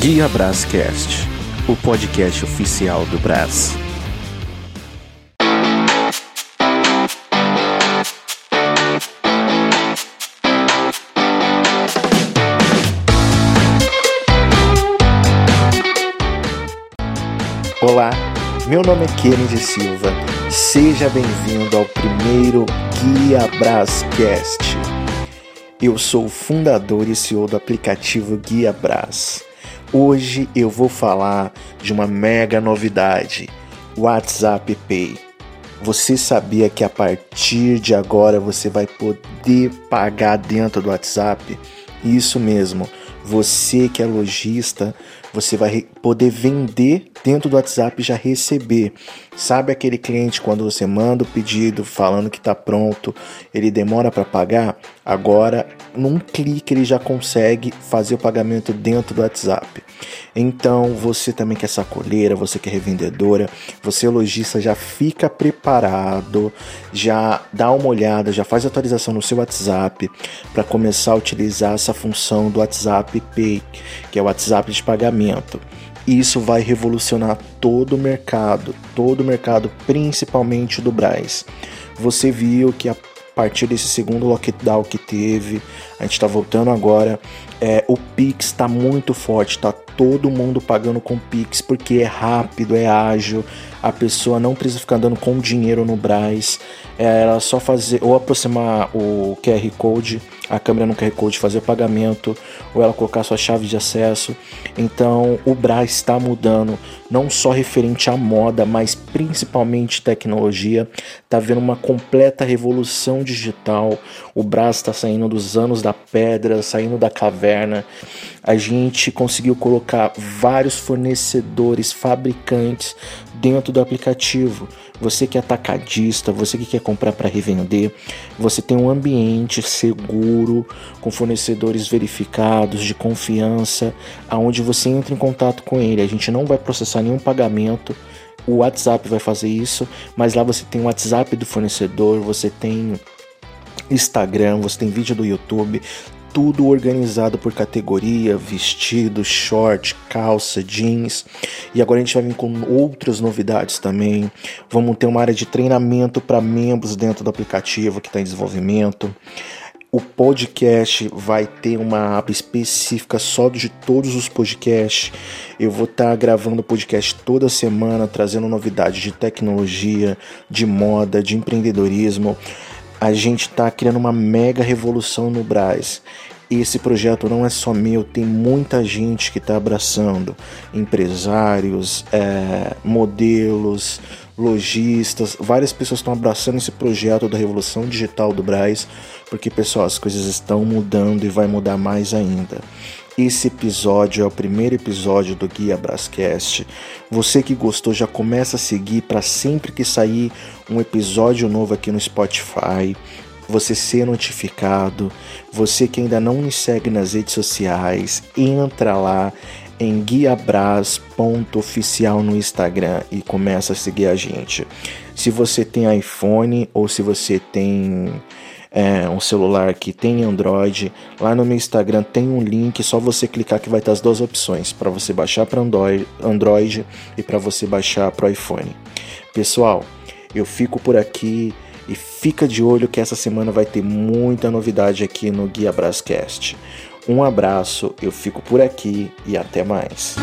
Guia Brascast, o podcast oficial do Brás. Olá, meu nome é Kennedy Silva. Seja bem-vindo ao primeiro Guia Brascast. Eu sou o fundador e CEO do aplicativo Guia Brás. Hoje eu vou falar de uma mega novidade: WhatsApp Pay. Você sabia que a partir de agora você vai poder pagar dentro do WhatsApp? Isso mesmo. Você que é lojista, você vai poder vender dentro do WhatsApp já receber. Sabe aquele cliente quando você manda o pedido falando que está pronto, ele demora para pagar? Agora, num clique ele já consegue fazer o pagamento dentro do WhatsApp. Então, você também que é sacoleira, você que é revendedora, você é lojista, já fica preparado, já dá uma olhada, já faz atualização no seu WhatsApp para começar a utilizar essa função do WhatsApp Pay, que é o WhatsApp de pagamento. Isso vai revolucionar todo o mercado, todo o mercado, principalmente do Braz. Você viu que a partir desse segundo lockdown que teve, a gente está voltando agora, é, o Pix está muito forte, tá todo mundo pagando com Pix porque é rápido, é ágil, a pessoa não precisa ficar andando com dinheiro no Braz, é ela só fazer ou aproximar o QR Code a câmera no QR Code fazer pagamento ou ela colocar sua chave de acesso. Então o Brás está mudando, não só referente à moda, mas principalmente tecnologia. Está vendo uma completa revolução digital. O Brás está saindo dos anos da pedra, saindo da caverna. A gente conseguiu colocar vários fornecedores, fabricantes dentro do aplicativo. Você que é atacadista, você que quer comprar para revender, você tem um ambiente seguro, com fornecedores verificados, de confiança, aonde você entra em contato com ele. A gente não vai processar nenhum pagamento. O WhatsApp vai fazer isso, mas lá você tem o WhatsApp do fornecedor, você tem Instagram, você tem vídeo do YouTube, tudo organizado por categoria, vestido, short, calça, jeans. E agora a gente vai vir com outras novidades também. Vamos ter uma área de treinamento para membros dentro do aplicativo que está em desenvolvimento. O podcast vai ter uma aba específica só de todos os podcasts. Eu vou estar tá gravando podcast toda semana, trazendo novidades de tecnologia, de moda, de empreendedorismo a gente está criando uma mega revolução no Braz. Esse projeto não é só meu, tem muita gente que está abraçando, empresários, é, modelos, lojistas, várias pessoas estão abraçando esse projeto da revolução digital do Braz, porque pessoal, as coisas estão mudando e vai mudar mais ainda. Esse episódio é o primeiro episódio do Guia Brascast. Você que gostou já começa a seguir para sempre que sair um episódio novo aqui no Spotify, você ser notificado. Você que ainda não me segue nas redes sociais, entra lá em guiabras.oficial no Instagram e começa a seguir a gente. Se você tem iPhone ou se você tem é, um celular que tem Android, lá no meu Instagram tem um link, só você clicar que vai ter as duas opções, para você baixar para Android, Android e para você baixar para iPhone. Pessoal, eu fico por aqui e fica de olho que essa semana vai ter muita novidade aqui no Guia Brascast. Um abraço, eu fico por aqui e até mais.